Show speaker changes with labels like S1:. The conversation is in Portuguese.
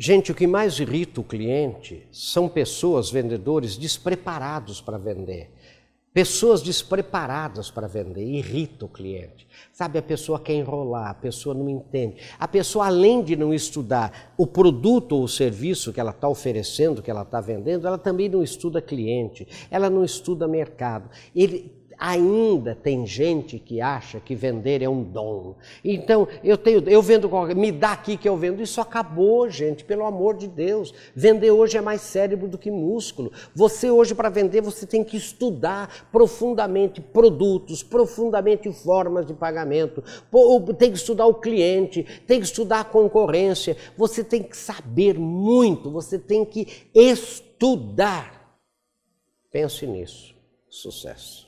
S1: Gente, o que mais irrita o cliente são pessoas, vendedores, despreparados para vender. Pessoas despreparadas para vender, irrita o cliente. Sabe, a pessoa quer enrolar, a pessoa não entende. A pessoa, além de não estudar o produto ou o serviço que ela está oferecendo, que ela está vendendo, ela também não estuda cliente, ela não estuda mercado. Ele, ainda tem gente que acha que vender é um dom. Então, eu tenho, eu vendo, me dá aqui que eu vendo. Isso acabou, gente, pelo amor de Deus. Vender hoje é mais cérebro do que músculo. Você hoje para vender, você tem que estudar profundamente produtos, profundamente formas de pagamento. Tem que estudar o cliente, tem que estudar a concorrência. Você tem que saber muito, você tem que estudar. Pense nisso. Sucesso.